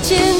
reaching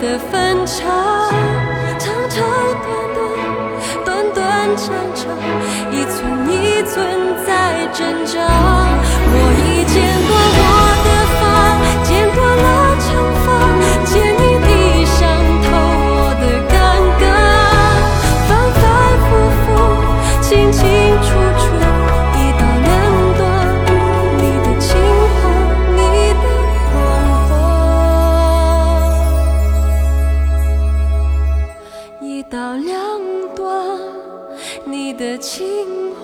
的分岔，长长短短，短短长长，一寸一寸在挣扎。你的情